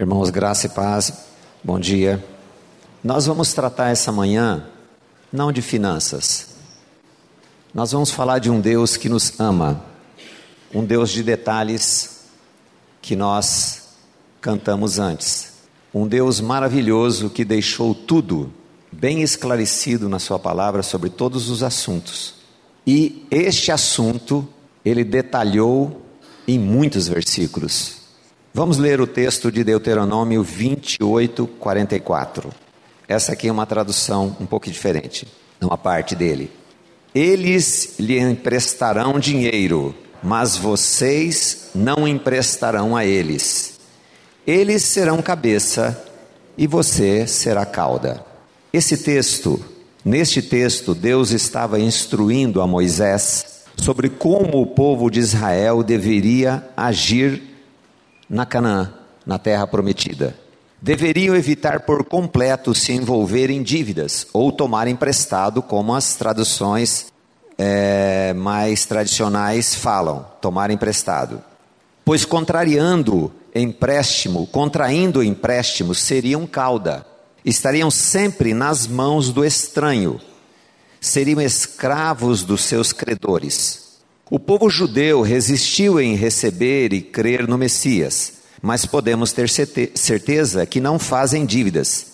Irmãos, graça e paz, bom dia. Nós vamos tratar essa manhã não de finanças. Nós vamos falar de um Deus que nos ama, um Deus de detalhes que nós cantamos antes. Um Deus maravilhoso que deixou tudo bem esclarecido na Sua palavra sobre todos os assuntos. E este assunto ele detalhou em muitos versículos. Vamos ler o texto de Deuteronômio 28, 44. Essa aqui é uma tradução um pouco diferente, uma parte dele. Eles lhe emprestarão dinheiro, mas vocês não emprestarão a eles. Eles serão cabeça e você será cauda. Esse texto, neste texto, Deus estava instruindo a Moisés sobre como o povo de Israel deveria agir na Canaã, na terra prometida. Deveriam evitar por completo se envolver em dívidas ou tomar emprestado, como as traduções é, mais tradicionais falam, tomar emprestado. Pois contrariando empréstimo, contraindo empréstimo, seriam cauda, estariam sempre nas mãos do estranho, seriam escravos dos seus credores. O povo judeu resistiu em receber e crer no Messias, mas podemos ter certeza que não fazem dívidas.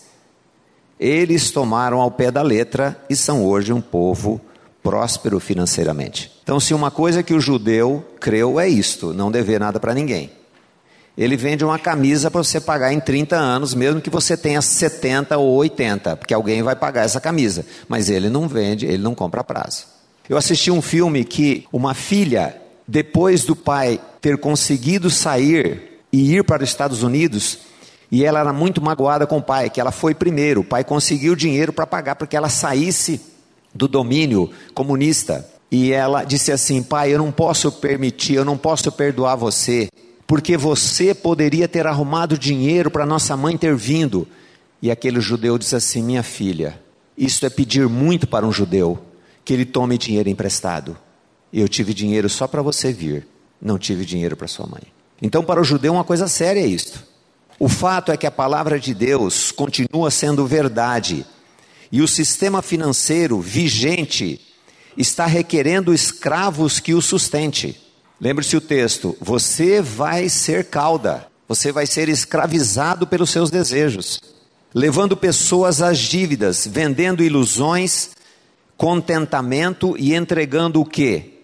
Eles tomaram ao pé da letra e são hoje um povo próspero financeiramente. Então, se uma coisa que o judeu creu é isto: não dever nada para ninguém. Ele vende uma camisa para você pagar em 30 anos, mesmo que você tenha 70 ou 80, porque alguém vai pagar essa camisa. Mas ele não vende, ele não compra a prazo. Eu assisti um filme que uma filha, depois do pai ter conseguido sair e ir para os Estados Unidos, e ela era muito magoada com o pai, que ela foi primeiro. O pai conseguiu dinheiro para pagar para que ela saísse do domínio comunista. E ela disse assim: Pai, eu não posso permitir, eu não posso perdoar você, porque você poderia ter arrumado dinheiro para nossa mãe ter vindo. E aquele judeu disse assim: Minha filha, isso é pedir muito para um judeu que ele tome dinheiro emprestado. Eu tive dinheiro só para você vir, não tive dinheiro para sua mãe. Então, para o judeu, uma coisa séria é isto. O fato é que a palavra de Deus continua sendo verdade e o sistema financeiro vigente está requerendo escravos que o sustente. Lembre-se o texto: você vai ser cauda, você vai ser escravizado pelos seus desejos, levando pessoas às dívidas, vendendo ilusões contentamento e entregando o que?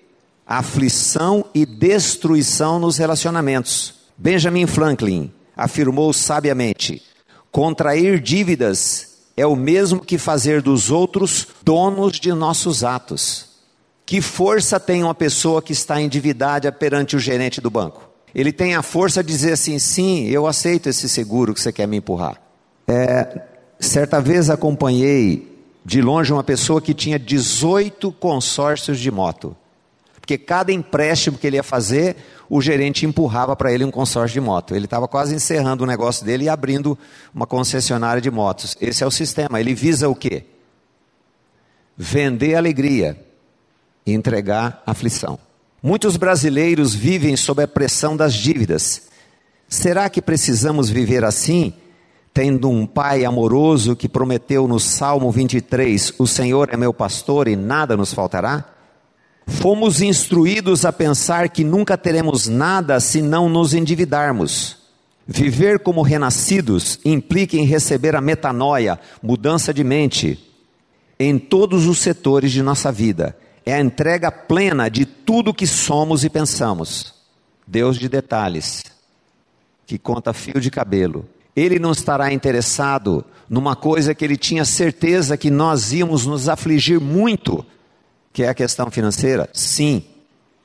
Aflição e destruição nos relacionamentos. Benjamin Franklin afirmou sabiamente: contrair dívidas é o mesmo que fazer dos outros donos de nossos atos. Que força tem uma pessoa que está endividada perante o gerente do banco? Ele tem a força de dizer assim: sim, eu aceito esse seguro que você quer me empurrar. É, certa vez acompanhei de longe uma pessoa que tinha 18 consórcios de moto. Porque cada empréstimo que ele ia fazer, o gerente empurrava para ele um consórcio de moto. Ele estava quase encerrando o negócio dele e abrindo uma concessionária de motos. Esse é o sistema. Ele visa o quê? Vender alegria e entregar aflição. Muitos brasileiros vivem sob a pressão das dívidas. Será que precisamos viver assim? Tendo um pai amoroso que prometeu no Salmo 23: O Senhor é meu pastor e nada nos faltará? Fomos instruídos a pensar que nunca teremos nada se não nos endividarmos. Viver como renascidos implica em receber a metanoia, mudança de mente, em todos os setores de nossa vida. É a entrega plena de tudo que somos e pensamos. Deus de detalhes, que conta fio de cabelo, ele não estará interessado numa coisa que ele tinha certeza que nós íamos nos afligir muito, que é a questão financeira? Sim.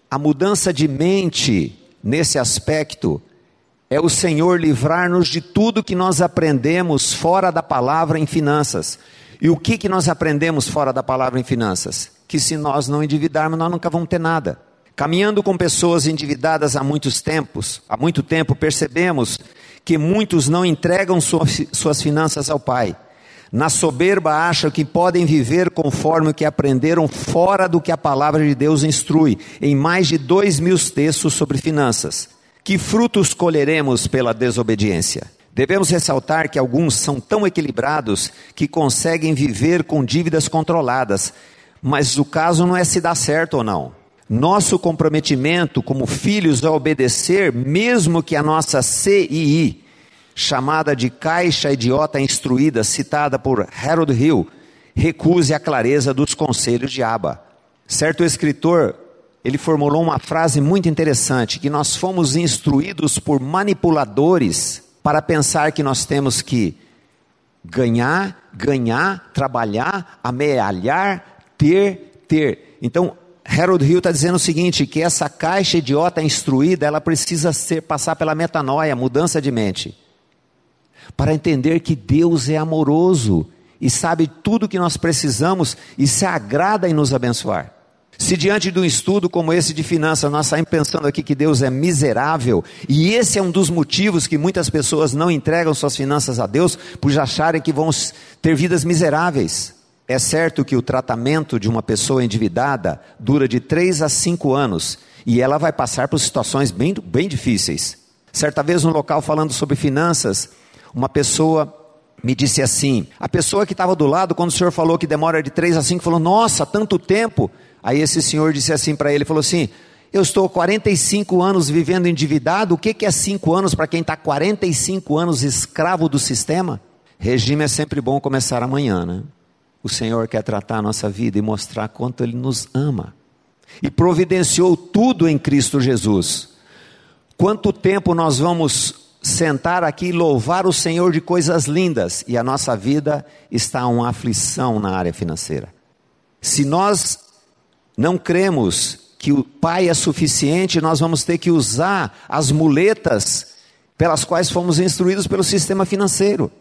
A mudança de mente nesse aspecto é o Senhor livrar-nos de tudo que nós aprendemos fora da palavra em finanças. E o que, que nós aprendemos fora da palavra em finanças? Que se nós não endividarmos, nós nunca vamos ter nada. Caminhando com pessoas endividadas há muitos tempos, há muito tempo, percebemos que muitos não entregam suas finanças ao Pai. Na soberba acham que podem viver conforme o que aprenderam fora do que a palavra de Deus instrui, em mais de dois mil textos sobre finanças. Que frutos colheremos pela desobediência? Devemos ressaltar que alguns são tão equilibrados que conseguem viver com dívidas controladas, mas o caso não é se dá certo ou não. Nosso comprometimento como filhos é obedecer, mesmo que a nossa CII, chamada de Caixa Idiota Instruída, citada por Harold Hill, recuse a clareza dos conselhos de Abba. Certo escritor, ele formulou uma frase muito interessante, que nós fomos instruídos por manipuladores para pensar que nós temos que ganhar, ganhar, trabalhar, amealhar, ter, ter. Então, Harold Hill está dizendo o seguinte, que essa caixa idiota instruída, ela precisa ser, passar pela metanoia, mudança de mente, para entender que Deus é amoroso e sabe tudo o que nós precisamos e se agrada em nos abençoar. Se diante de um estudo como esse de finanças nós saímos pensando aqui que Deus é miserável, e esse é um dos motivos que muitas pessoas não entregam suas finanças a Deus, por acharem que vão ter vidas miseráveis. É certo que o tratamento de uma pessoa endividada dura de 3 a 5 anos, e ela vai passar por situações bem, bem difíceis. Certa vez, no local falando sobre finanças, uma pessoa me disse assim: a pessoa que estava do lado, quando o senhor falou que demora de 3 a 5, falou: Nossa, tanto tempo. Aí esse senhor disse assim para ele: falou assim, eu estou 45 anos vivendo endividado, o que, que é 5 anos para quem está 45 anos escravo do sistema? Regime é sempre bom começar amanhã, né? O Senhor quer tratar a nossa vida e mostrar quanto Ele nos ama. E providenciou tudo em Cristo Jesus. Quanto tempo nós vamos sentar aqui e louvar o Senhor de coisas lindas e a nossa vida está uma aflição na área financeira. Se nós não cremos que o Pai é suficiente, nós vamos ter que usar as muletas pelas quais fomos instruídos pelo sistema financeiro.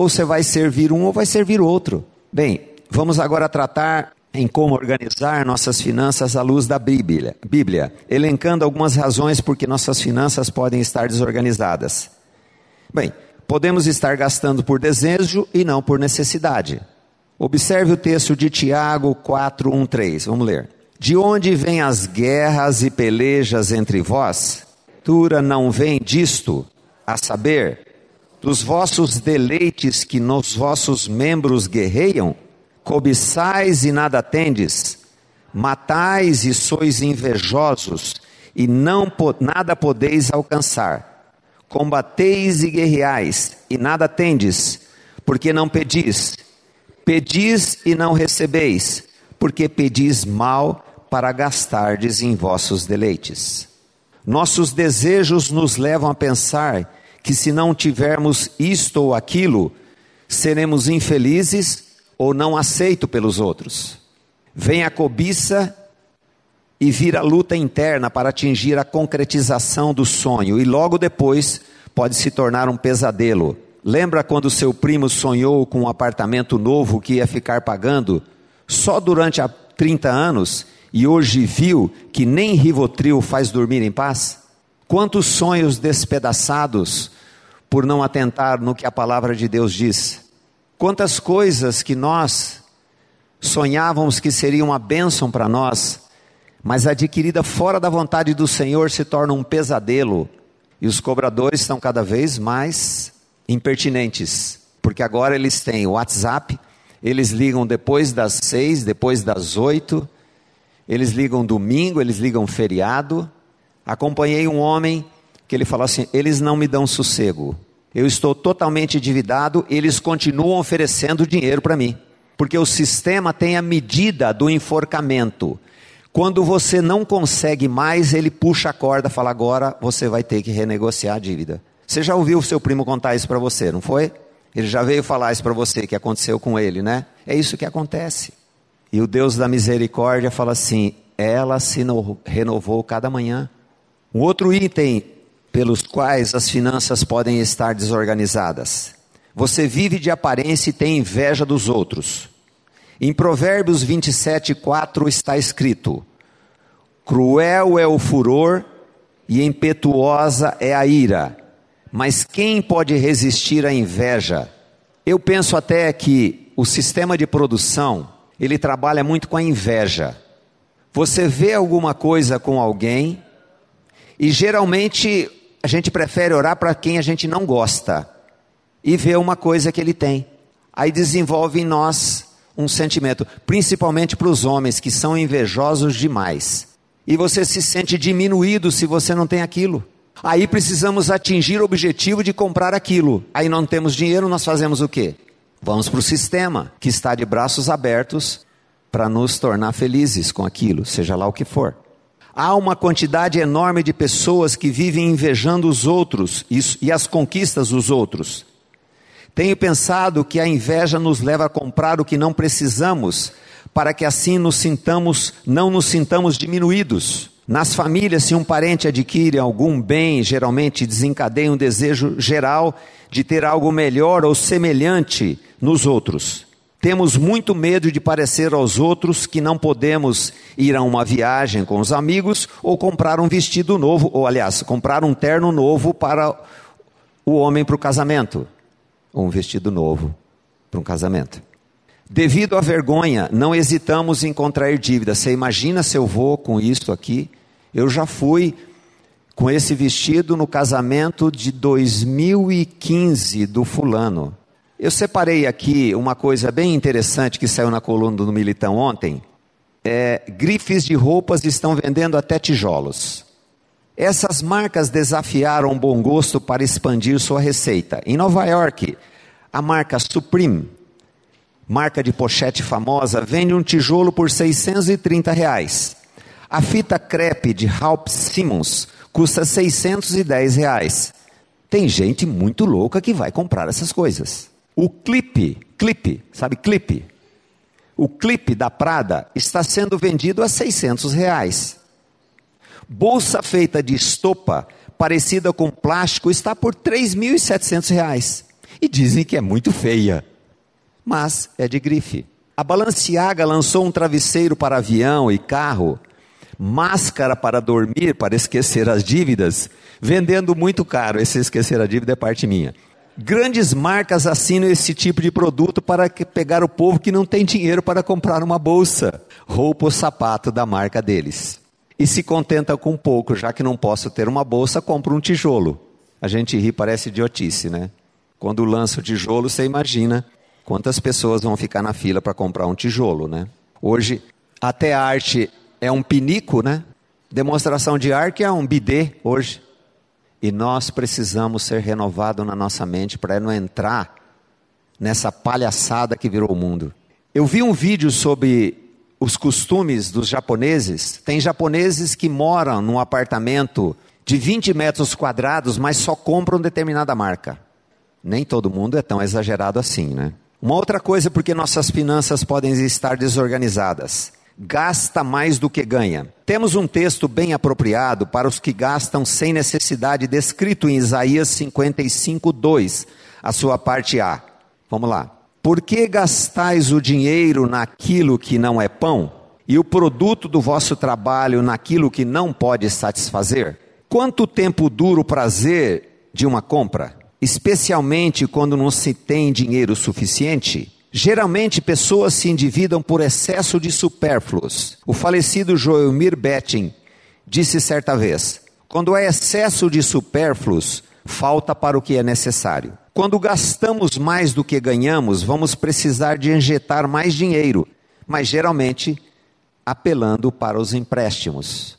Ou você vai servir um ou vai servir outro. Bem, vamos agora tratar em como organizar nossas finanças à luz da Bíblia, Bíblia, elencando algumas razões por que nossas finanças podem estar desorganizadas. Bem, podemos estar gastando por desejo e não por necessidade. Observe o texto de Tiago 4, 1, 3. Vamos ler. De onde vêm as guerras e pelejas entre vós? Tura não vem disto, a saber, dos vossos deleites que nos vossos membros guerreiam? Cobiçais e nada tendes, matais e sois invejosos, e não nada podeis alcançar. Combateis e guerreais, e nada tendes, porque não pedis. Pedis e não recebeis, porque pedis mal para gastardes em vossos deleites. Nossos desejos nos levam a pensar que se não tivermos isto ou aquilo, seremos infelizes ou não aceito pelos outros. Vem a cobiça e vira luta interna para atingir a concretização do sonho, e logo depois pode se tornar um pesadelo. Lembra quando seu primo sonhou com um apartamento novo que ia ficar pagando só durante 30 anos e hoje viu que nem Rivotril faz dormir em paz? Quantos sonhos despedaçados por não atentar no que a palavra de Deus diz? Quantas coisas que nós sonhávamos que seria uma bênção para nós, mas adquirida fora da vontade do Senhor se torna um pesadelo. E os cobradores estão cada vez mais impertinentes, porque agora eles têm o WhatsApp, eles ligam depois das seis, depois das oito, eles ligam domingo, eles ligam feriado. Acompanhei um homem que ele falou assim: eles não me dão sossego eu estou totalmente endividado, eles continuam oferecendo dinheiro para mim, porque o sistema tem a medida do enforcamento. Quando você não consegue mais, ele puxa a corda, fala agora você vai ter que renegociar a dívida. Você já ouviu o seu primo contar isso para você, não foi? Ele já veio falar isso para você que aconteceu com ele, né? É isso que acontece. E o Deus da misericórdia fala assim: ela se renovou cada manhã. Um outro item pelos quais as finanças podem estar desorganizadas. Você vive de aparência e tem inveja dos outros. Em Provérbios 27, 4 está escrito: Cruel é o furor e impetuosa é a ira, mas quem pode resistir à inveja? Eu penso até que o sistema de produção, ele trabalha muito com a inveja. Você vê alguma coisa com alguém e geralmente a gente prefere orar para quem a gente não gosta e ver uma coisa que ele tem. Aí desenvolve em nós um sentimento, principalmente para os homens que são invejosos demais. E você se sente diminuído se você não tem aquilo. Aí precisamos atingir o objetivo de comprar aquilo. Aí não temos dinheiro, nós fazemos o quê? Vamos para o sistema, que está de braços abertos para nos tornar felizes com aquilo, seja lá o que for. Há uma quantidade enorme de pessoas que vivem invejando os outros e as conquistas dos outros. Tenho pensado que a inveja nos leva a comprar o que não precisamos, para que assim nos sintamos, não nos sintamos diminuídos. Nas famílias, se um parente adquire algum bem, geralmente desencadeia um desejo geral de ter algo melhor ou semelhante nos outros. Temos muito medo de parecer aos outros que não podemos ir a uma viagem com os amigos ou comprar um vestido novo, ou aliás, comprar um terno novo para o homem para o casamento, ou um vestido novo para um casamento. Devido à vergonha, não hesitamos em contrair dívida. Você imagina se eu vou com isso aqui? Eu já fui com esse vestido no casamento de 2015 do fulano. Eu separei aqui uma coisa bem interessante que saiu na coluna do Militão ontem. É, grifes de roupas estão vendendo até tijolos. Essas marcas desafiaram o bom gosto para expandir sua receita. Em Nova York, a marca Supreme, marca de pochete famosa, vende um tijolo por 630 reais. A fita crepe de Ralph Simmons custa 610 reais. Tem gente muito louca que vai comprar essas coisas. O clipe, clipe, sabe clipe? O clipe da Prada está sendo vendido a 600 reais. Bolsa feita de estopa, parecida com plástico, está por 3.700 reais. E dizem que é muito feia, mas é de grife. A Balenciaga lançou um travesseiro para avião e carro, máscara para dormir, para esquecer as dívidas, vendendo muito caro. Esse esquecer a dívida é parte minha. Grandes marcas assinam esse tipo de produto para pegar o povo que não tem dinheiro para comprar uma bolsa, roupa ou sapato da marca deles. E se contenta com pouco, já que não posso ter uma bolsa, compro um tijolo. A gente ri, parece idiotice, né? Quando lança o tijolo, você imagina quantas pessoas vão ficar na fila para comprar um tijolo, né? Hoje, até arte é um pinico, né? Demonstração de arte é um bidê hoje. E nós precisamos ser renovados na nossa mente para não entrar nessa palhaçada que virou o mundo. Eu vi um vídeo sobre os costumes dos japoneses. Tem japoneses que moram num apartamento de 20 metros quadrados, mas só compram determinada marca. Nem todo mundo é tão exagerado assim, né? Uma outra coisa porque nossas finanças podem estar desorganizadas gasta mais do que ganha. Temos um texto bem apropriado para os que gastam sem necessidade, descrito em Isaías 55, 2, a sua parte A. Vamos lá. Por que gastais o dinheiro naquilo que não é pão, e o produto do vosso trabalho naquilo que não pode satisfazer? Quanto tempo dura o prazer de uma compra, especialmente quando não se tem dinheiro suficiente? Geralmente, pessoas se endividam por excesso de supérfluos. O falecido Joelmir Betting disse certa vez: quando há excesso de supérfluos, falta para o que é necessário. Quando gastamos mais do que ganhamos, vamos precisar de injetar mais dinheiro, mas geralmente apelando para os empréstimos.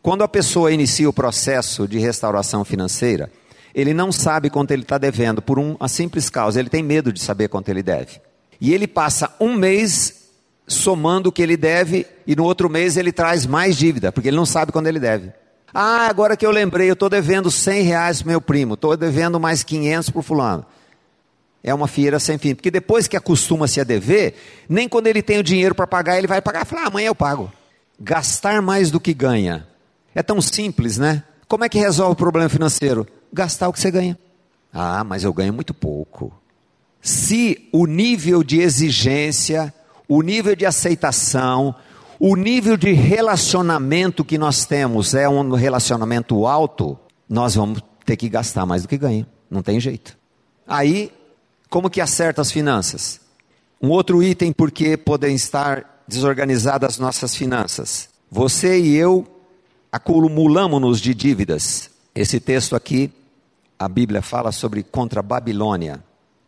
Quando a pessoa inicia o processo de restauração financeira, ele não sabe quanto ele está devendo por uma simples causa, ele tem medo de saber quanto ele deve. E ele passa um mês somando o que ele deve e no outro mês ele traz mais dívida, porque ele não sabe quando ele deve. Ah, agora que eu lembrei, eu estou devendo 100 reais para meu primo, estou devendo mais 500 para o fulano. É uma fiera sem fim, porque depois que acostuma-se a dever, nem quando ele tem o dinheiro para pagar, ele vai pagar fala, ah, amanhã eu pago. Gastar mais do que ganha. É tão simples, né? Como é que resolve o problema financeiro? Gastar o que você ganha. Ah, mas eu ganho muito pouco se o nível de exigência, o nível de aceitação, o nível de relacionamento que nós temos é um relacionamento alto, nós vamos ter que gastar mais do que ganha. Não tem jeito. Aí, como que acerta as finanças? Um outro item porque podem estar desorganizadas as nossas finanças. Você e eu acumulamos-nos de dívidas Esse texto aqui, a Bíblia fala sobre contra a Babilônia,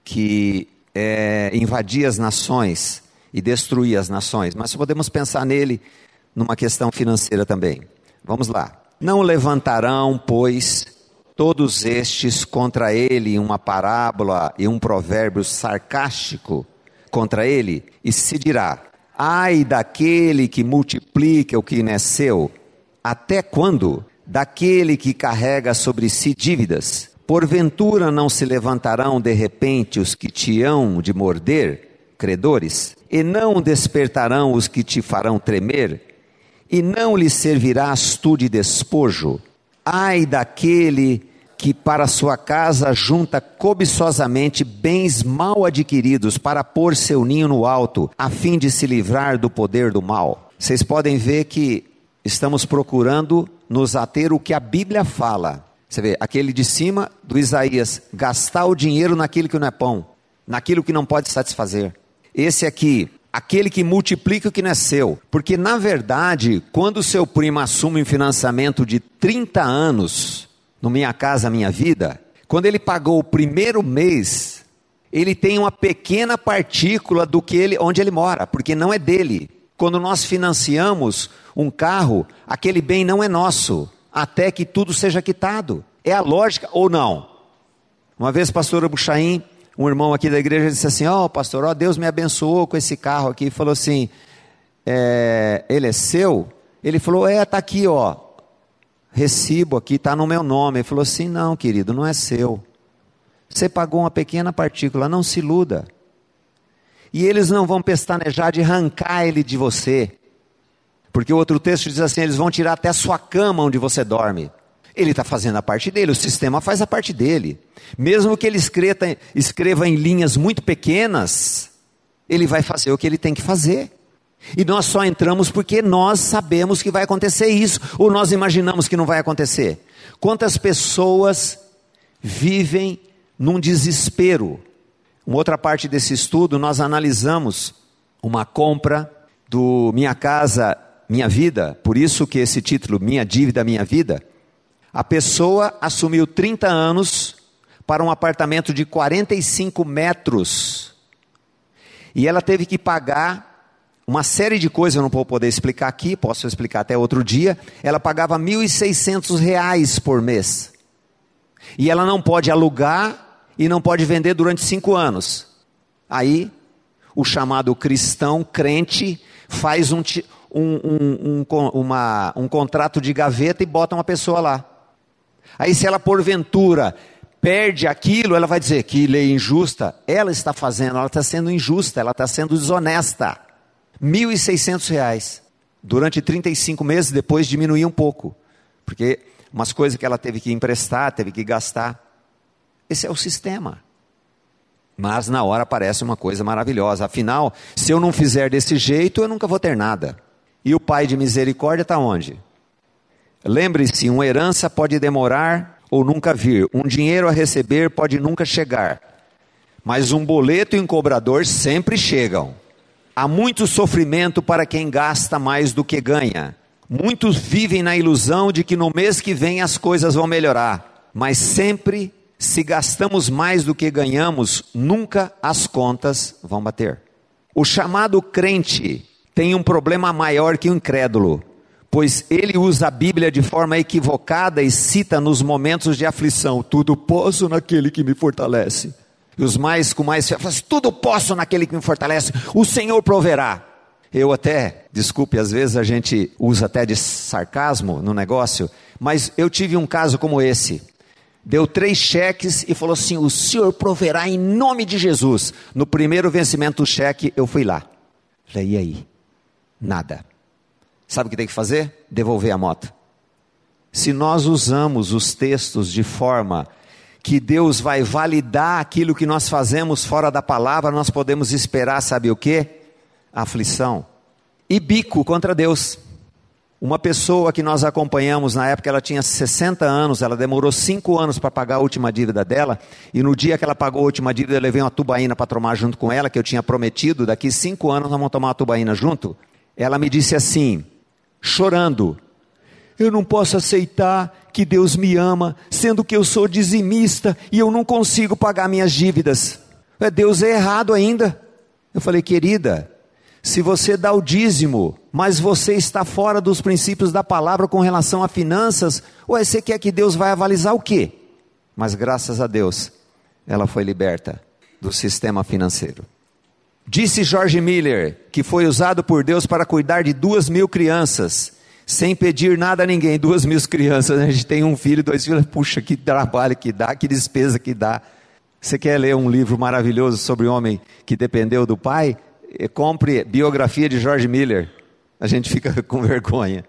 que é, invadia as nações e destruía as nações, mas podemos pensar nele numa questão financeira também. Vamos lá. Não levantarão, pois, todos estes contra ele uma parábola e um provérbio sarcástico contra ele, e se dirá: Ai daquele que multiplica o que nasceu, até quando? Daquele que carrega sobre si dívidas. Porventura não se levantarão de repente os que te hão de morder, credores, e não despertarão os que te farão tremer, e não lhe servirás tu de despojo. Ai daquele que para sua casa junta cobiçosamente bens mal adquiridos para pôr seu ninho no alto, a fim de se livrar do poder do mal. Vocês podem ver que estamos procurando nos ater o que a Bíblia fala. Você vê, aquele de cima do Isaías, gastar o dinheiro naquilo que não é pão, naquilo que não pode satisfazer. Esse aqui, aquele que multiplica o que não é seu. Porque, na verdade, quando seu primo assume um financiamento de 30 anos, no Minha Casa Minha Vida, quando ele pagou o primeiro mês, ele tem uma pequena partícula do que ele, onde ele mora, porque não é dele. Quando nós financiamos um carro, aquele bem não é nosso, até que tudo seja quitado. É a lógica ou não? Uma vez, pastor Buchaim, um irmão aqui da igreja, disse assim: Ó, oh, pastor, ó, Deus me abençoou com esse carro aqui. E falou assim: é, Ele é seu? Ele falou: É, está aqui, ó. Recibo aqui, está no meu nome. Ele falou assim: Não, querido, não é seu. Você pagou uma pequena partícula, não se iluda. E eles não vão pestanejar de arrancar ele de você. Porque o outro texto diz assim: eles vão tirar até a sua cama onde você dorme. Ele está fazendo a parte dele, o sistema faz a parte dele. Mesmo que ele escreva, escreva em linhas muito pequenas, ele vai fazer o que ele tem que fazer. E nós só entramos porque nós sabemos que vai acontecer isso, ou nós imaginamos que não vai acontecer. Quantas pessoas vivem num desespero? Uma outra parte desse estudo, nós analisamos uma compra do Minha Casa Minha Vida, por isso que esse título, Minha Dívida, Minha Vida. A pessoa assumiu 30 anos para um apartamento de 45 metros. E ela teve que pagar uma série de coisas, eu não vou poder explicar aqui, posso explicar até outro dia. Ela pagava R$ 1.600 por mês. E ela não pode alugar e não pode vender durante cinco anos. Aí, o chamado cristão crente faz um, um, um, um, uma, um contrato de gaveta e bota uma pessoa lá. Aí, se ela porventura perde aquilo, ela vai dizer que lei injusta. Ela está fazendo, ela está sendo injusta, ela está sendo desonesta. R$ 1.600 durante 35 meses, depois diminuir um pouco, porque umas coisas que ela teve que emprestar, teve que gastar. Esse é o sistema. Mas na hora parece uma coisa maravilhosa. Afinal, se eu não fizer desse jeito, eu nunca vou ter nada. E o Pai de misericórdia está onde? Lembre-se, uma herança pode demorar ou nunca vir, um dinheiro a receber pode nunca chegar, mas um boleto e um cobrador sempre chegam. Há muito sofrimento para quem gasta mais do que ganha. Muitos vivem na ilusão de que no mês que vem as coisas vão melhorar, mas sempre, se gastamos mais do que ganhamos, nunca as contas vão bater. O chamado crente tem um problema maior que o incrédulo pois ele usa a Bíblia de forma equivocada e cita nos momentos de aflição: tudo posso naquele que me fortalece. E os mais com mais fé falam assim, tudo posso naquele que me fortalece, o Senhor proverá. Eu até, desculpe, às vezes a gente usa até de sarcasmo no negócio, mas eu tive um caso como esse. Deu três cheques e falou assim: o Senhor proverá em nome de Jesus. No primeiro vencimento do cheque, eu fui lá. Falei, e aí? Nada. Sabe o que tem que fazer? Devolver a moto. Se nós usamos os textos de forma que Deus vai validar aquilo que nós fazemos fora da palavra, nós podemos esperar, sabe o que? Aflição. E bico contra Deus. Uma pessoa que nós acompanhamos na época, ela tinha 60 anos, ela demorou 5 anos para pagar a última dívida dela, e no dia que ela pagou a última dívida, eu levei uma tubaína para tomar junto com ela, que eu tinha prometido, daqui 5 anos nós vamos tomar uma tubaína junto. Ela me disse assim: chorando. Eu não posso aceitar que Deus me ama, sendo que eu sou dizimista e eu não consigo pagar minhas dívidas. É, Deus é errado ainda. Eu falei, querida, se você dá o dízimo, mas você está fora dos princípios da palavra com relação a finanças, ué, você quer que Deus vai avalizar o quê? Mas graças a Deus, ela foi liberta do sistema financeiro. Disse George Miller que foi usado por Deus para cuidar de duas mil crianças, sem pedir nada a ninguém. Duas mil crianças, né? a gente tem um filho, dois filhos, puxa, que trabalho que dá, que despesa que dá. Você quer ler um livro maravilhoso sobre um homem que dependeu do pai? Compre biografia de George Miller. A gente fica com vergonha.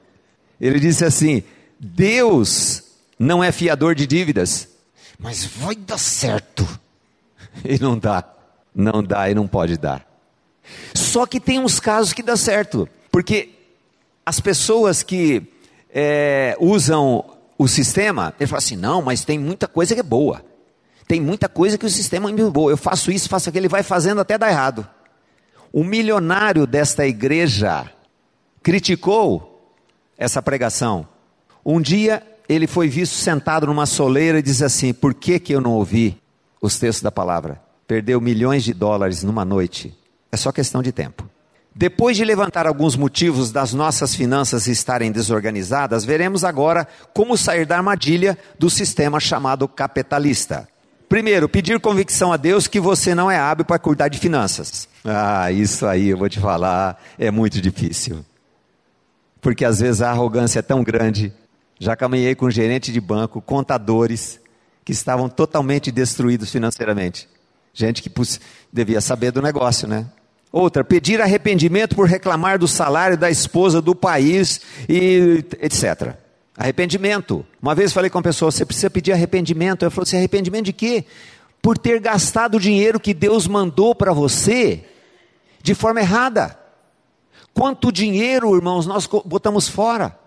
Ele disse assim: Deus não é fiador de dívidas, mas vai dar certo. E não dá, não dá e não pode dar. Só que tem uns casos que dá certo, porque as pessoas que é, usam o sistema, ele fala assim: não, mas tem muita coisa que é boa. Tem muita coisa que o sistema é boa. Eu faço isso, faço aquilo, ele vai fazendo até dar errado. O milionário desta igreja criticou essa pregação. Um dia ele foi visto sentado numa soleira e diz assim: Por que, que eu não ouvi os textos da palavra? Perdeu milhões de dólares numa noite é só questão de tempo. Depois de levantar alguns motivos das nossas finanças estarem desorganizadas, veremos agora como sair da armadilha do sistema chamado capitalista. Primeiro, pedir convicção a Deus que você não é hábil para cuidar de finanças. Ah, isso aí eu vou te falar, é muito difícil. Porque às vezes a arrogância é tão grande. Já caminhei com gerente de banco, contadores, que estavam totalmente destruídos financeiramente. Gente que devia saber do negócio, né? Outra, pedir arrependimento por reclamar do salário da esposa do país e etc. Arrependimento. Uma vez falei com uma pessoa, você precisa pedir arrependimento. Eu falei assim, arrependimento de quê? Por ter gastado o dinheiro que Deus mandou para você de forma errada. Quanto dinheiro, irmãos, nós botamos fora?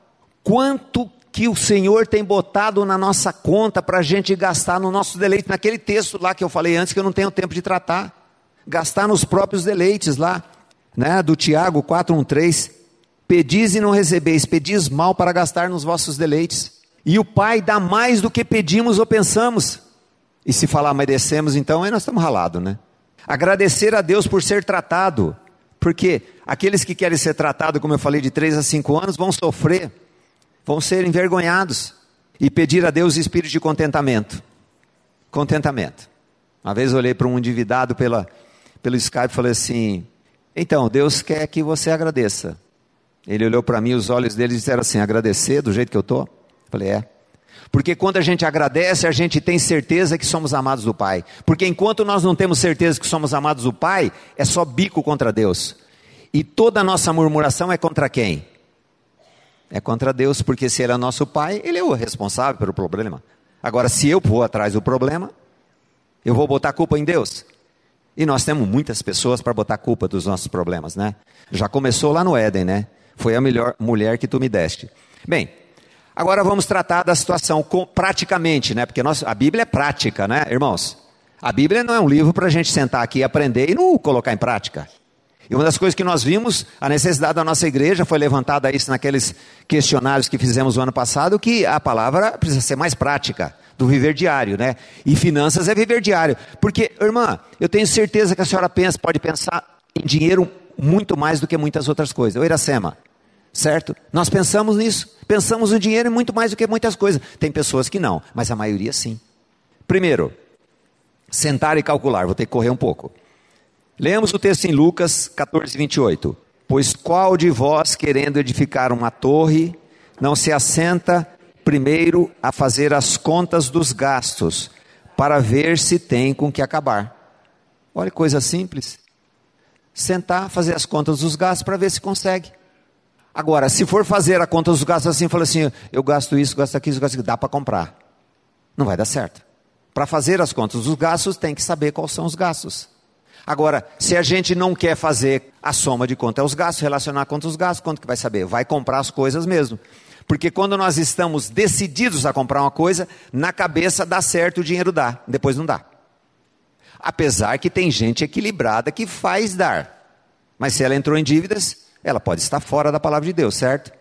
Quanto que o Senhor tem botado na nossa conta para a gente gastar no nosso deleite? Naquele texto lá que eu falei antes, que eu não tenho tempo de tratar gastar nos próprios deleites lá, né, do Tiago 4:13, pedis e não recebeis, pedis mal para gastar nos vossos deleites. E o Pai dá mais do que pedimos ou pensamos. E se falar merecemos, então aí nós estamos ralados, né? Agradecer a Deus por ser tratado, porque aqueles que querem ser tratados, como eu falei, de 3 a 5 anos, vão sofrer, vão ser envergonhados. E pedir a Deus espírito de contentamento. Contentamento. Uma vez eu olhei para um endividado pela, pelo Skype falei assim: Então, Deus quer que você agradeça. Ele olhou para mim, os olhos dele disseram assim: Agradecer do jeito que eu estou? Falei: É. Porque quando a gente agradece, a gente tem certeza que somos amados do Pai. Porque enquanto nós não temos certeza que somos amados do Pai, é só bico contra Deus. E toda a nossa murmuração é contra quem? É contra Deus, porque se Ele é nosso Pai, Ele é o responsável pelo problema. Agora, se eu vou atrás do problema, eu vou botar a culpa em Deus. E nós temos muitas pessoas para botar culpa dos nossos problemas, né? Já começou lá no Éden, né? Foi a melhor mulher que tu me deste. Bem, agora vamos tratar da situação com, praticamente, né? Porque nós, a Bíblia é prática, né, irmãos? A Bíblia não é um livro para a gente sentar aqui e aprender e não colocar em prática. E uma das coisas que nós vimos, a necessidade da nossa igreja foi levantada isso naqueles questionários que fizemos o ano passado, que a palavra precisa ser mais prática do viver diário, né? E finanças é viver diário. Porque, irmã, eu tenho certeza que a senhora pensa, pode pensar em dinheiro muito mais do que muitas outras coisas. Eu, Iracema, certo? Nós pensamos nisso. Pensamos no dinheiro muito mais do que muitas coisas. Tem pessoas que não, mas a maioria sim. Primeiro, sentar e calcular. Vou ter que correr um pouco. Leamos o texto em Lucas 14, 28. Pois qual de vós, querendo edificar uma torre, não se assenta primeiro a fazer as contas dos gastos, para ver se tem com que acabar. Olha coisa simples. Sentar, fazer as contas dos gastos para ver se consegue. Agora, se for fazer a conta dos gastos assim, fala assim, eu gasto isso, gasto aquilo, gasto aquilo, dá para comprar. Não vai dar certo. Para fazer as contas dos gastos, tem que saber quais são os gastos. Agora, se a gente não quer fazer a soma de conta aos gastos, relacionar conta aos gastos, quanto que vai saber? Vai comprar as coisas mesmo. Porque quando nós estamos decididos a comprar uma coisa, na cabeça dá certo, o dinheiro dá, depois não dá. Apesar que tem gente equilibrada que faz dar. Mas se ela entrou em dívidas, ela pode estar fora da palavra de Deus, certo?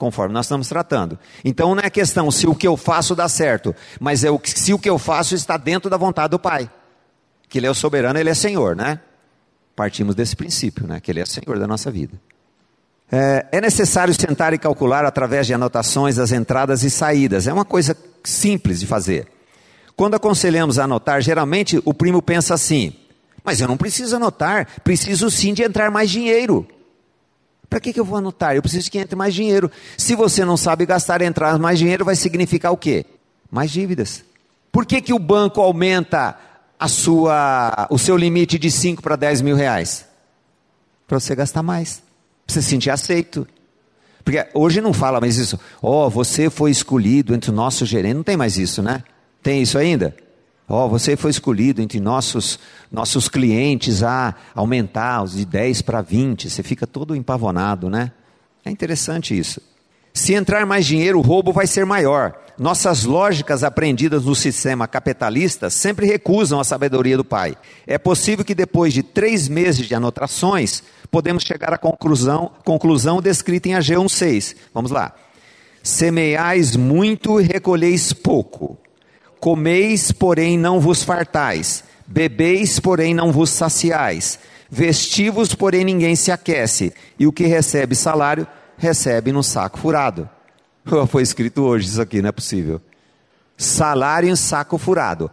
conforme nós estamos tratando. Então não é questão se o que eu faço dá certo, mas é o, se o que eu faço está dentro da vontade do Pai. Que Ele é o soberano, Ele é Senhor, né? Partimos desse princípio, né? Que Ele é Senhor da nossa vida. É, é necessário sentar e calcular através de anotações as entradas e saídas. É uma coisa simples de fazer. Quando aconselhamos a anotar, geralmente o primo pensa assim: mas eu não preciso anotar, preciso sim de entrar mais dinheiro. Para que, que eu vou anotar? Eu preciso que entre mais dinheiro. Se você não sabe gastar, entrar mais dinheiro vai significar o quê? Mais dívidas. Por que, que o banco aumenta a sua, o seu limite de 5 para 10 mil reais? Para você gastar mais. Você se sentir aceito. Porque hoje não fala mais isso. Ó, oh, você foi escolhido entre o nosso gerente. Não tem mais isso, né? Tem isso ainda? Ó, oh, você foi escolhido entre nossos, nossos clientes a aumentar os de 10 para 20. Você fica todo empavonado, né? É interessante isso. Se entrar mais dinheiro, o roubo vai ser maior. Nossas lógicas aprendidas no sistema capitalista sempre recusam a sabedoria do pai. É possível que depois de três meses de anotações, podemos chegar à conclusão, conclusão descrita em AG 1,6. Vamos lá. Semeais muito e recolheis pouco. Comeis, porém não vos fartais. Bebeis, porém não vos saciais. Vestivos, porém ninguém se aquece. E o que recebe salário, recebe no saco furado. Foi escrito hoje isso aqui, não é possível. Salário em saco furado.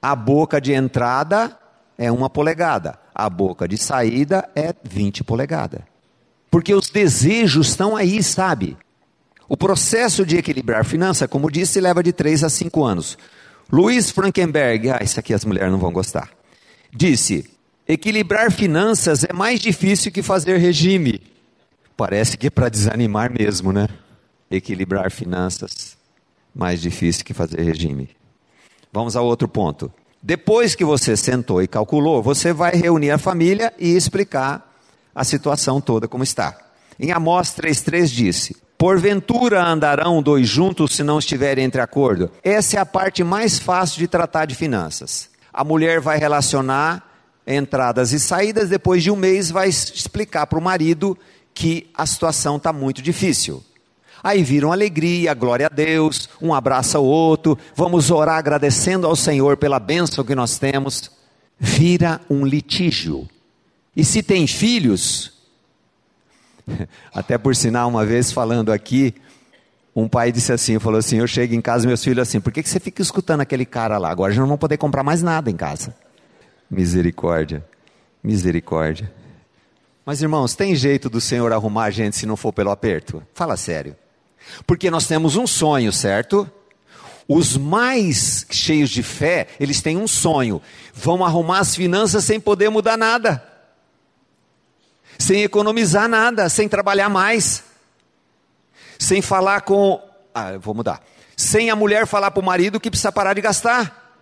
A boca de entrada é uma polegada. A boca de saída é 20 polegadas. Porque os desejos estão aí, sabe? O processo de equilibrar finança, como disse, leva de 3 a 5 anos. Luiz Frankenberg, ah, isso aqui as mulheres não vão gostar, disse: equilibrar finanças é mais difícil que fazer regime. Parece que é para desanimar mesmo, né? Equilibrar finanças, mais difícil que fazer regime. Vamos ao outro ponto. Depois que você sentou e calculou, você vai reunir a família e explicar a situação toda como está. Em Amós 3,3 disse: Porventura andarão dois juntos se não estiverem entre acordo? Essa é a parte mais fácil de tratar de finanças. A mulher vai relacionar entradas e saídas, depois de um mês vai explicar para o marido que a situação está muito difícil. Aí viram alegria, glória a Deus, um abraça o outro, vamos orar agradecendo ao Senhor pela bênção que nós temos. Vira um litígio. E se tem filhos, Até por sinal, uma vez falando aqui, um pai disse assim, falou assim, eu chego em casa meus filhos assim, por que, que você fica escutando aquele cara lá? Agora já não vão poder comprar mais nada em casa. Misericórdia, misericórdia. Mas irmãos, tem jeito do Senhor arrumar a gente se não for pelo aperto? Fala sério. Porque nós temos um sonho, certo? Os mais cheios de fé, eles têm um sonho. Vão arrumar as finanças sem poder mudar nada sem economizar nada, sem trabalhar mais, sem falar com. Ah, vou mudar. Sem a mulher falar para o marido que precisa parar de gastar,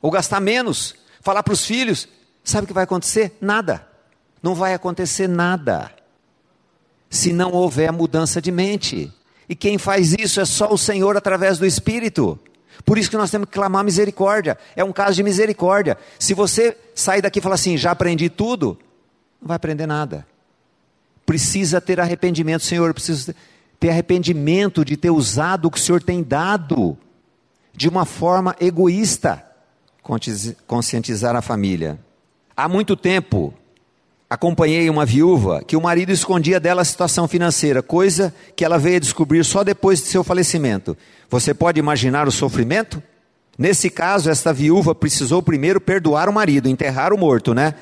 ou gastar menos, falar para os filhos. Sabe o que vai acontecer? Nada. Não vai acontecer nada. Se não houver mudança de mente. E quem faz isso é só o Senhor através do Espírito. Por isso que nós temos que clamar misericórdia. É um caso de misericórdia. Se você sair daqui e falar assim, já aprendi tudo, não vai aprender nada. Precisa ter arrependimento, Senhor, precisa ter arrependimento de ter usado o que o Senhor tem dado de uma forma egoísta. Conscientizar a família. Há muito tempo, acompanhei uma viúva que o marido escondia dela a situação financeira, coisa que ela veio a descobrir só depois de seu falecimento. Você pode imaginar o sofrimento? Nesse caso, esta viúva precisou primeiro perdoar o marido, enterrar o morto, né?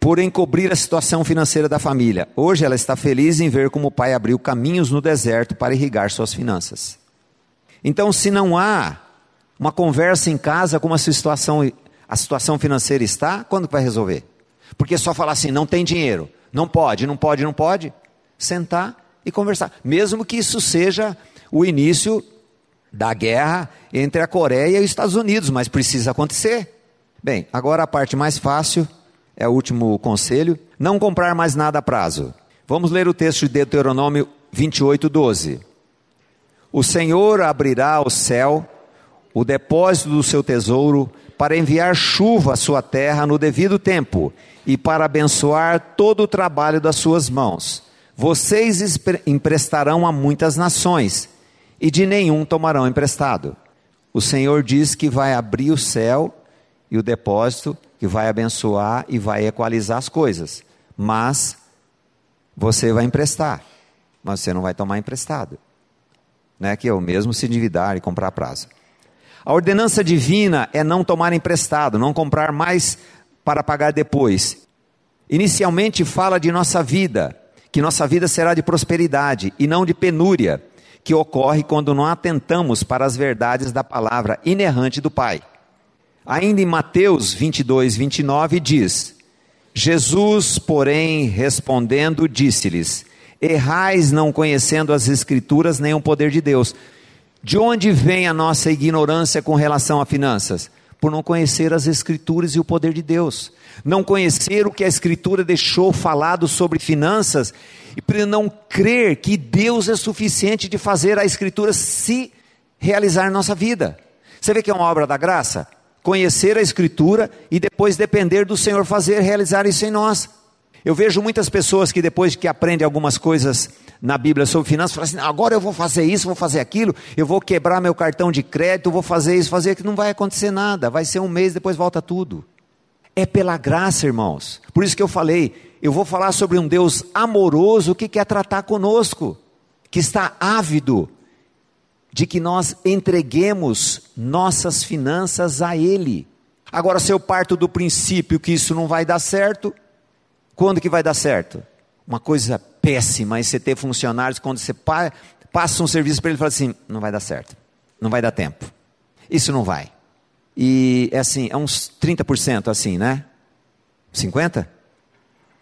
por encobrir a situação financeira da família. Hoje ela está feliz em ver como o pai abriu caminhos no deserto para irrigar suas finanças. Então, se não há uma conversa em casa como a situação, a situação financeira está, quando vai resolver? Porque só falar assim, não tem dinheiro, não pode, não pode, não pode, sentar e conversar. Mesmo que isso seja o início da guerra entre a Coreia e os Estados Unidos, mas precisa acontecer. Bem, agora a parte mais fácil é o último conselho. Não comprar mais nada a prazo. Vamos ler o texto de Deuteronômio 28, 12. O Senhor abrirá o céu, o depósito do seu tesouro, para enviar chuva à sua terra no devido tempo e para abençoar todo o trabalho das suas mãos. Vocês emprestarão a muitas nações, e de nenhum tomarão emprestado. O Senhor diz que vai abrir o céu e o depósito, que vai abençoar e vai equalizar as coisas. Mas você vai emprestar, mas você não vai tomar emprestado. Né? Que é o mesmo se endividar e comprar prazo. A ordenança divina é não tomar emprestado, não comprar mais para pagar depois. Inicialmente fala de nossa vida, que nossa vida será de prosperidade e não de penúria, que ocorre quando não atentamos para as verdades da palavra inerrante do Pai. Ainda em Mateus 22, 29 diz: Jesus, porém, respondendo, disse-lhes: Errais não conhecendo as Escrituras nem o poder de Deus. De onde vem a nossa ignorância com relação a finanças? Por não conhecer as Escrituras e o poder de Deus. Não conhecer o que a Escritura deixou falado sobre finanças e por não crer que Deus é suficiente de fazer a Escritura se realizar nossa vida. Você vê que é uma obra da graça? Conhecer a Escritura e depois depender do Senhor fazer, realizar isso em nós. Eu vejo muitas pessoas que depois que aprendem algumas coisas na Bíblia sobre finanças, falam assim: agora eu vou fazer isso, vou fazer aquilo, eu vou quebrar meu cartão de crédito, vou fazer isso, fazer aquilo. Não vai acontecer nada, vai ser um mês, depois volta tudo. É pela graça, irmãos. Por isso que eu falei, eu vou falar sobre um Deus amoroso que quer tratar conosco, que está ávido de que nós entreguemos nossas finanças a Ele. Agora, se eu parto do princípio que isso não vai dar certo, quando que vai dar certo? Uma coisa péssima é você ter funcionários quando você passa um serviço para ele e fala assim: não vai dar certo, não vai dar tempo, isso não vai. E é assim, é uns 30% assim, né? 50%?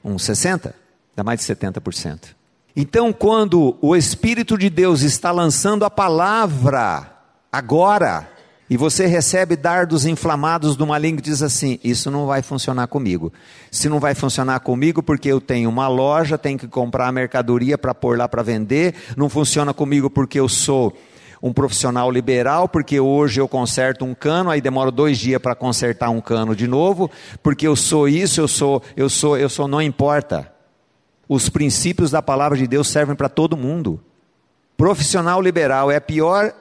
Uns 60%? Dá mais de 70%. Então, quando o Espírito de Deus está lançando a palavra agora, e você recebe dardos inflamados do maligno diz assim: Isso não vai funcionar comigo. Se não vai funcionar comigo, porque eu tenho uma loja, tenho que comprar a mercadoria para pôr lá para vender, não funciona comigo porque eu sou um profissional liberal, porque hoje eu conserto um cano, aí demora dois dias para consertar um cano de novo, porque eu sou isso, eu sou, eu sou, eu sou, não importa. Os princípios da palavra de Deus servem para todo mundo. Profissional liberal é a pior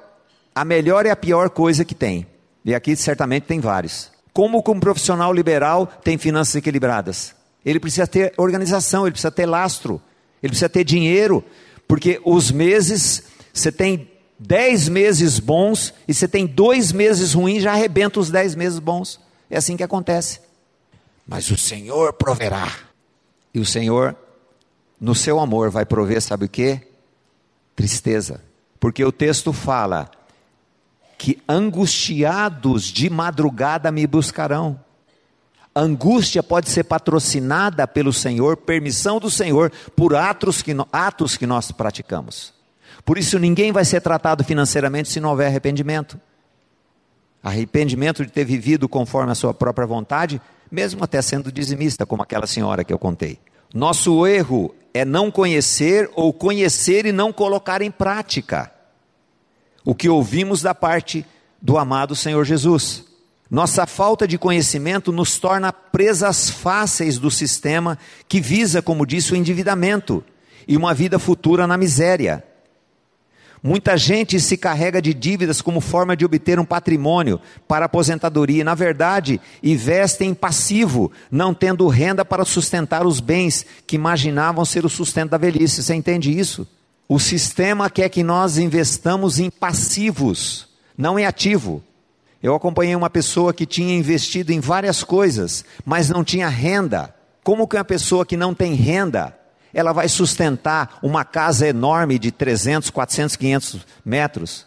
a melhor e a pior coisa que tem. E aqui certamente tem vários. Como um profissional liberal tem finanças equilibradas? Ele precisa ter organização, ele precisa ter lastro, ele precisa ter dinheiro, porque os meses, você tem dez meses bons e você tem dois meses ruins, já arrebenta os dez meses bons. É assim que acontece. Mas o Senhor proverá. E o Senhor, no seu amor, vai prover, sabe o que? Tristeza. Porque o texto fala: que angustiados de madrugada me buscarão. Angústia pode ser patrocinada pelo Senhor, permissão do Senhor, por atos que, atos que nós praticamos. Por isso, ninguém vai ser tratado financeiramente se não houver arrependimento. Arrependimento de ter vivido conforme a sua própria vontade, mesmo até sendo dizimista, como aquela senhora que eu contei. Nosso erro é não conhecer ou conhecer e não colocar em prática o que ouvimos da parte do amado Senhor Jesus. Nossa falta de conhecimento nos torna presas fáceis do sistema que visa, como disse, o endividamento e uma vida futura na miséria. Muita gente se carrega de dívidas como forma de obter um patrimônio para aposentadoria. Na verdade, investem em passivo, não tendo renda para sustentar os bens que imaginavam ser o sustento da velhice. Você entende isso? O sistema quer que nós investamos em passivos, não em ativo. Eu acompanhei uma pessoa que tinha investido em várias coisas, mas não tinha renda. Como que uma pessoa que não tem renda, ela vai sustentar uma casa enorme de 300, 400, 500 metros?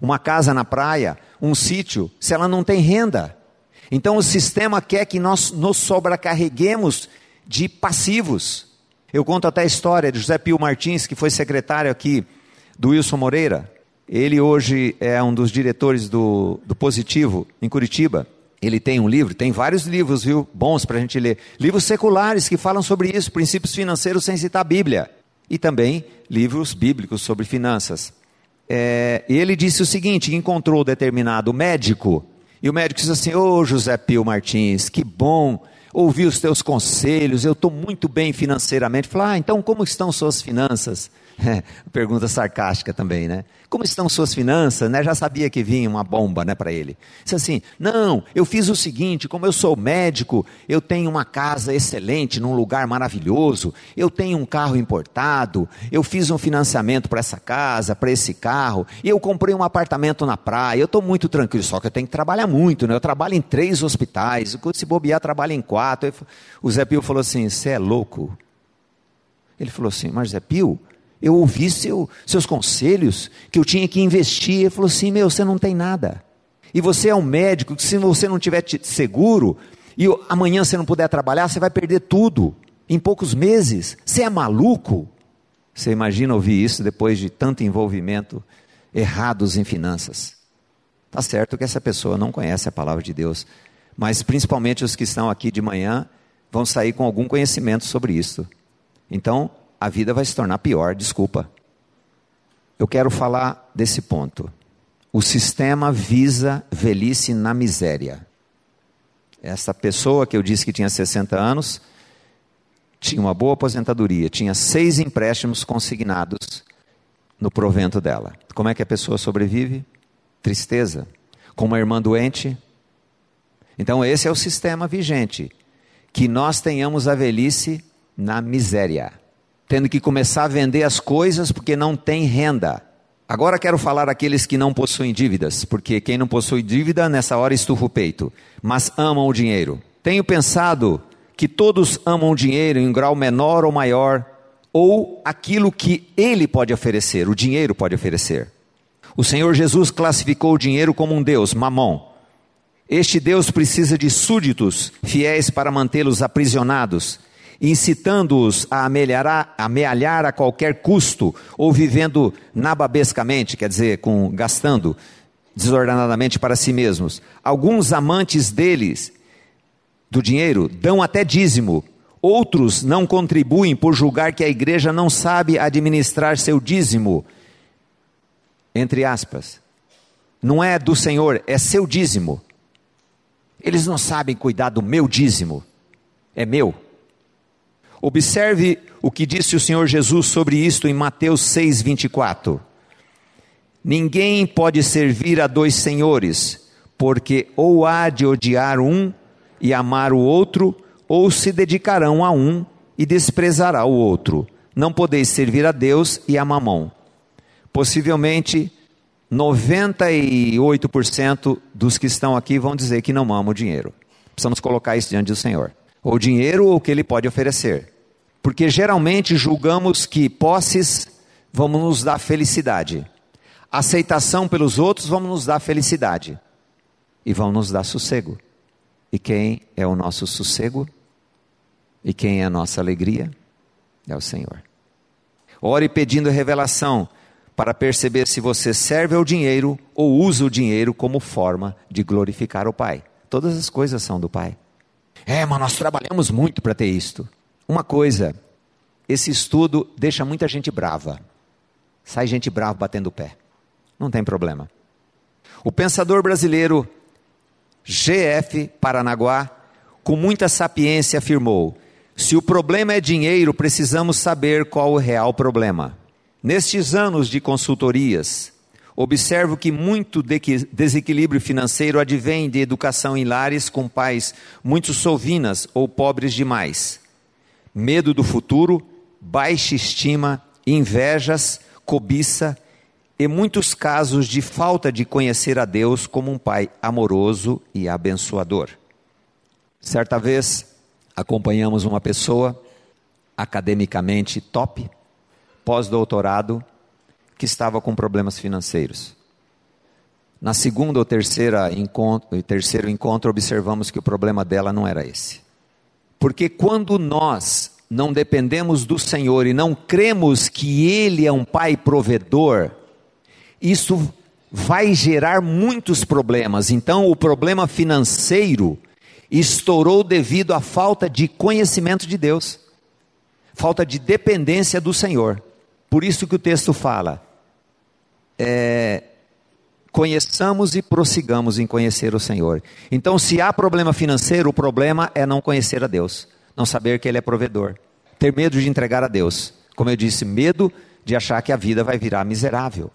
Uma casa na praia, um sítio, se ela não tem renda? Então o sistema quer que nós nos sobrecarreguemos de passivos. Eu conto até a história de José Pio Martins, que foi secretário aqui do Wilson Moreira. Ele hoje é um dos diretores do, do Positivo em Curitiba. Ele tem um livro, tem vários livros, viu, bons para a gente ler. Livros seculares que falam sobre isso, princípios financeiros sem citar a Bíblia. E também livros bíblicos sobre finanças. É, ele disse o seguinte: encontrou determinado médico, e o médico disse assim: Ô oh, José Pio Martins, que bom ouvi os teus conselhos, eu estou muito bem financeiramente. Falei, ah, então como estão suas finanças? É, pergunta sarcástica também, né? Como estão suas finanças? Né? Já sabia que vinha uma bomba né, para ele. Disse assim: Não, eu fiz o seguinte: como eu sou médico, eu tenho uma casa excelente, num lugar maravilhoso, eu tenho um carro importado, eu fiz um financiamento para essa casa, para esse carro, e eu comprei um apartamento na praia, eu estou muito tranquilo, só que eu tenho que trabalhar muito, né? Eu trabalho em três hospitais, se bobear, trabalho em quatro. O Zé Pio falou assim: Você é louco? Ele falou assim: Mas Zé Pio eu ouvi seu, seus conselhos, que eu tinha que investir. Ele falou assim: Meu, você não tem nada. E você é um médico que, se você não tiver seguro, e amanhã você não puder trabalhar, você vai perder tudo em poucos meses. Você é maluco? Você imagina ouvir isso depois de tanto envolvimento errados em finanças? Tá certo que essa pessoa não conhece a palavra de Deus, mas principalmente os que estão aqui de manhã vão sair com algum conhecimento sobre isso. Então, a vida vai se tornar pior, desculpa. Eu quero falar desse ponto. O sistema visa velhice na miséria. Essa pessoa que eu disse que tinha 60 anos tinha uma boa aposentadoria, tinha seis empréstimos consignados no provento dela. Como é que a pessoa sobrevive? Tristeza. Com uma irmã doente. Então, esse é o sistema vigente. Que nós tenhamos a velhice na miséria tendo que começar a vender as coisas porque não tem renda. Agora quero falar aqueles que não possuem dívidas, porque quem não possui dívida nessa hora estufa o peito, mas amam o dinheiro. Tenho pensado que todos amam o dinheiro em grau menor ou maior, ou aquilo que ele pode oferecer, o dinheiro pode oferecer. O Senhor Jesus classificou o dinheiro como um Deus, mamon. Este Deus precisa de súditos fiéis para mantê-los aprisionados incitando-os a amealhar, a qualquer custo, ou vivendo nababescamente, quer dizer, com, gastando desordenadamente para si mesmos. Alguns amantes deles, do dinheiro, dão até dízimo, outros não contribuem por julgar que a igreja não sabe administrar seu dízimo. Entre aspas. Não é do Senhor, é seu dízimo. Eles não sabem cuidar do meu dízimo. É meu. Observe o que disse o Senhor Jesus sobre isto em Mateus 6:24. Ninguém pode servir a dois senhores, porque ou há de odiar um e amar o outro, ou se dedicarão a um e desprezará o outro. Não podeis servir a Deus e a Mamão. Possivelmente 98% dos que estão aqui vão dizer que não amam o dinheiro. Precisamos colocar isso diante do Senhor ou dinheiro ou o que ele pode oferecer. Porque geralmente julgamos que posses vão nos dar felicidade, aceitação pelos outros vão nos dar felicidade e vão nos dar sossego. E quem é o nosso sossego? E quem é a nossa alegria? É o Senhor. Ore pedindo revelação para perceber se você serve ao dinheiro ou usa o dinheiro como forma de glorificar o Pai. Todas as coisas são do Pai. É, mas nós trabalhamos muito para ter isto. Uma coisa, esse estudo deixa muita gente brava. Sai gente brava batendo o pé. Não tem problema. O pensador brasileiro G.F. Paranaguá, com muita sapiência, afirmou: se o problema é dinheiro, precisamos saber qual o real problema. Nestes anos de consultorias, Observo que muito desequilíbrio financeiro advém de educação em lares com pais muito sovinas ou pobres demais. Medo do futuro, baixa estima, invejas, cobiça e muitos casos de falta de conhecer a Deus como um pai amoroso e abençoador. Certa vez, acompanhamos uma pessoa academicamente top, pós-doutorado, que estava com problemas financeiros. Na segunda ou terceira encontro, terceiro encontro, observamos que o problema dela não era esse. Porque quando nós não dependemos do Senhor e não cremos que Ele é um Pai provedor, isso vai gerar muitos problemas. Então, o problema financeiro estourou devido à falta de conhecimento de Deus, falta de dependência do Senhor. Por isso que o texto fala: é, conheçamos e prossigamos em conhecer o Senhor. Então, se há problema financeiro, o problema é não conhecer a Deus, não saber que Ele é provedor, ter medo de entregar a Deus. Como eu disse, medo de achar que a vida vai virar miserável.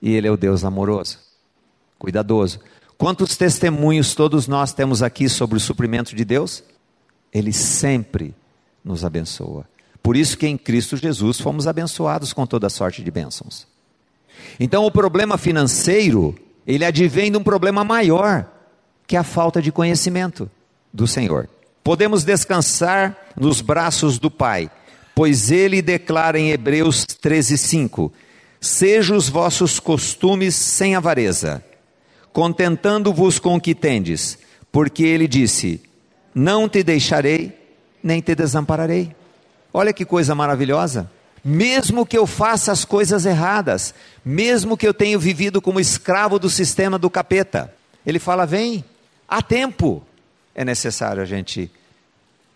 E Ele é o Deus amoroso, cuidadoso. Quantos testemunhos todos nós temos aqui sobre o suprimento de Deus? Ele sempre nos abençoa. Por isso que em Cristo Jesus fomos abençoados com toda sorte de bênçãos. Então o problema financeiro, ele advém de um problema maior, que é a falta de conhecimento do Senhor. Podemos descansar nos braços do Pai, pois ele declara em Hebreus 13:5: Sejam os vossos costumes sem avareza, contentando-vos com o que tendes, porque ele disse: Não te deixarei, nem te desampararei. Olha que coisa maravilhosa. Mesmo que eu faça as coisas erradas, mesmo que eu tenha vivido como escravo do sistema do capeta, ele fala: vem, há tempo. É necessário a gente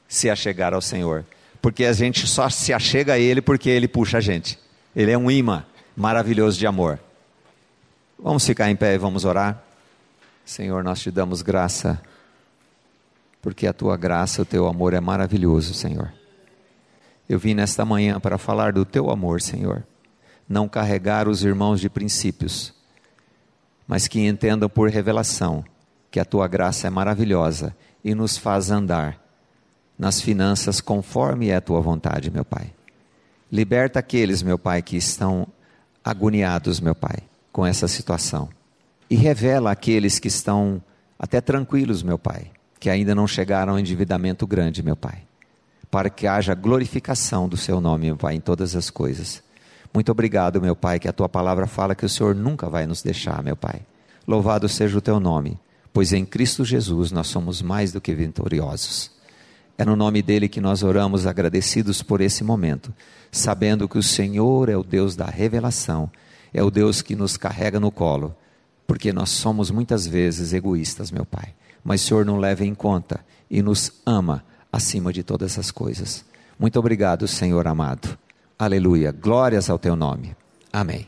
se achegar ao Senhor, porque a gente só se achega a Ele porque Ele puxa a gente. Ele é um imã maravilhoso de amor. Vamos ficar em pé e vamos orar. Senhor, nós te damos graça, porque a tua graça, o teu amor é maravilhoso, Senhor. Eu vim nesta manhã para falar do teu amor, Senhor. Não carregar os irmãos de princípios, mas que entendam por revelação que a tua graça é maravilhosa e nos faz andar nas finanças conforme é a tua vontade, meu Pai. Liberta aqueles, meu Pai, que estão agoniados, meu Pai, com essa situação. E revela aqueles que estão até tranquilos, meu Pai, que ainda não chegaram ao endividamento grande, meu Pai para que haja glorificação do seu nome, meu Pai, em todas as coisas. Muito obrigado, meu Pai, que a tua palavra fala que o Senhor nunca vai nos deixar, meu Pai. Louvado seja o teu nome, pois em Cristo Jesus nós somos mais do que vitoriosos. É no nome dele que nós oramos agradecidos por esse momento, sabendo que o Senhor é o Deus da revelação, é o Deus que nos carrega no colo, porque nós somos muitas vezes egoístas, meu Pai. Mas o Senhor não leva em conta e nos ama acima de todas as coisas. Muito obrigado, Senhor amado. Aleluia. Glórias ao teu nome. Amém.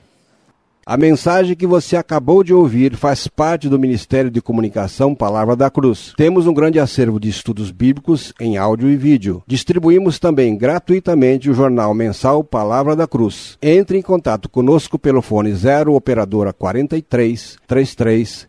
A mensagem que você acabou de ouvir faz parte do Ministério de Comunicação Palavra da Cruz. Temos um grande acervo de estudos bíblicos em áudio e vídeo. Distribuímos também gratuitamente o jornal mensal Palavra da Cruz. Entre em contato conosco pelo fone 0 operadora 43 33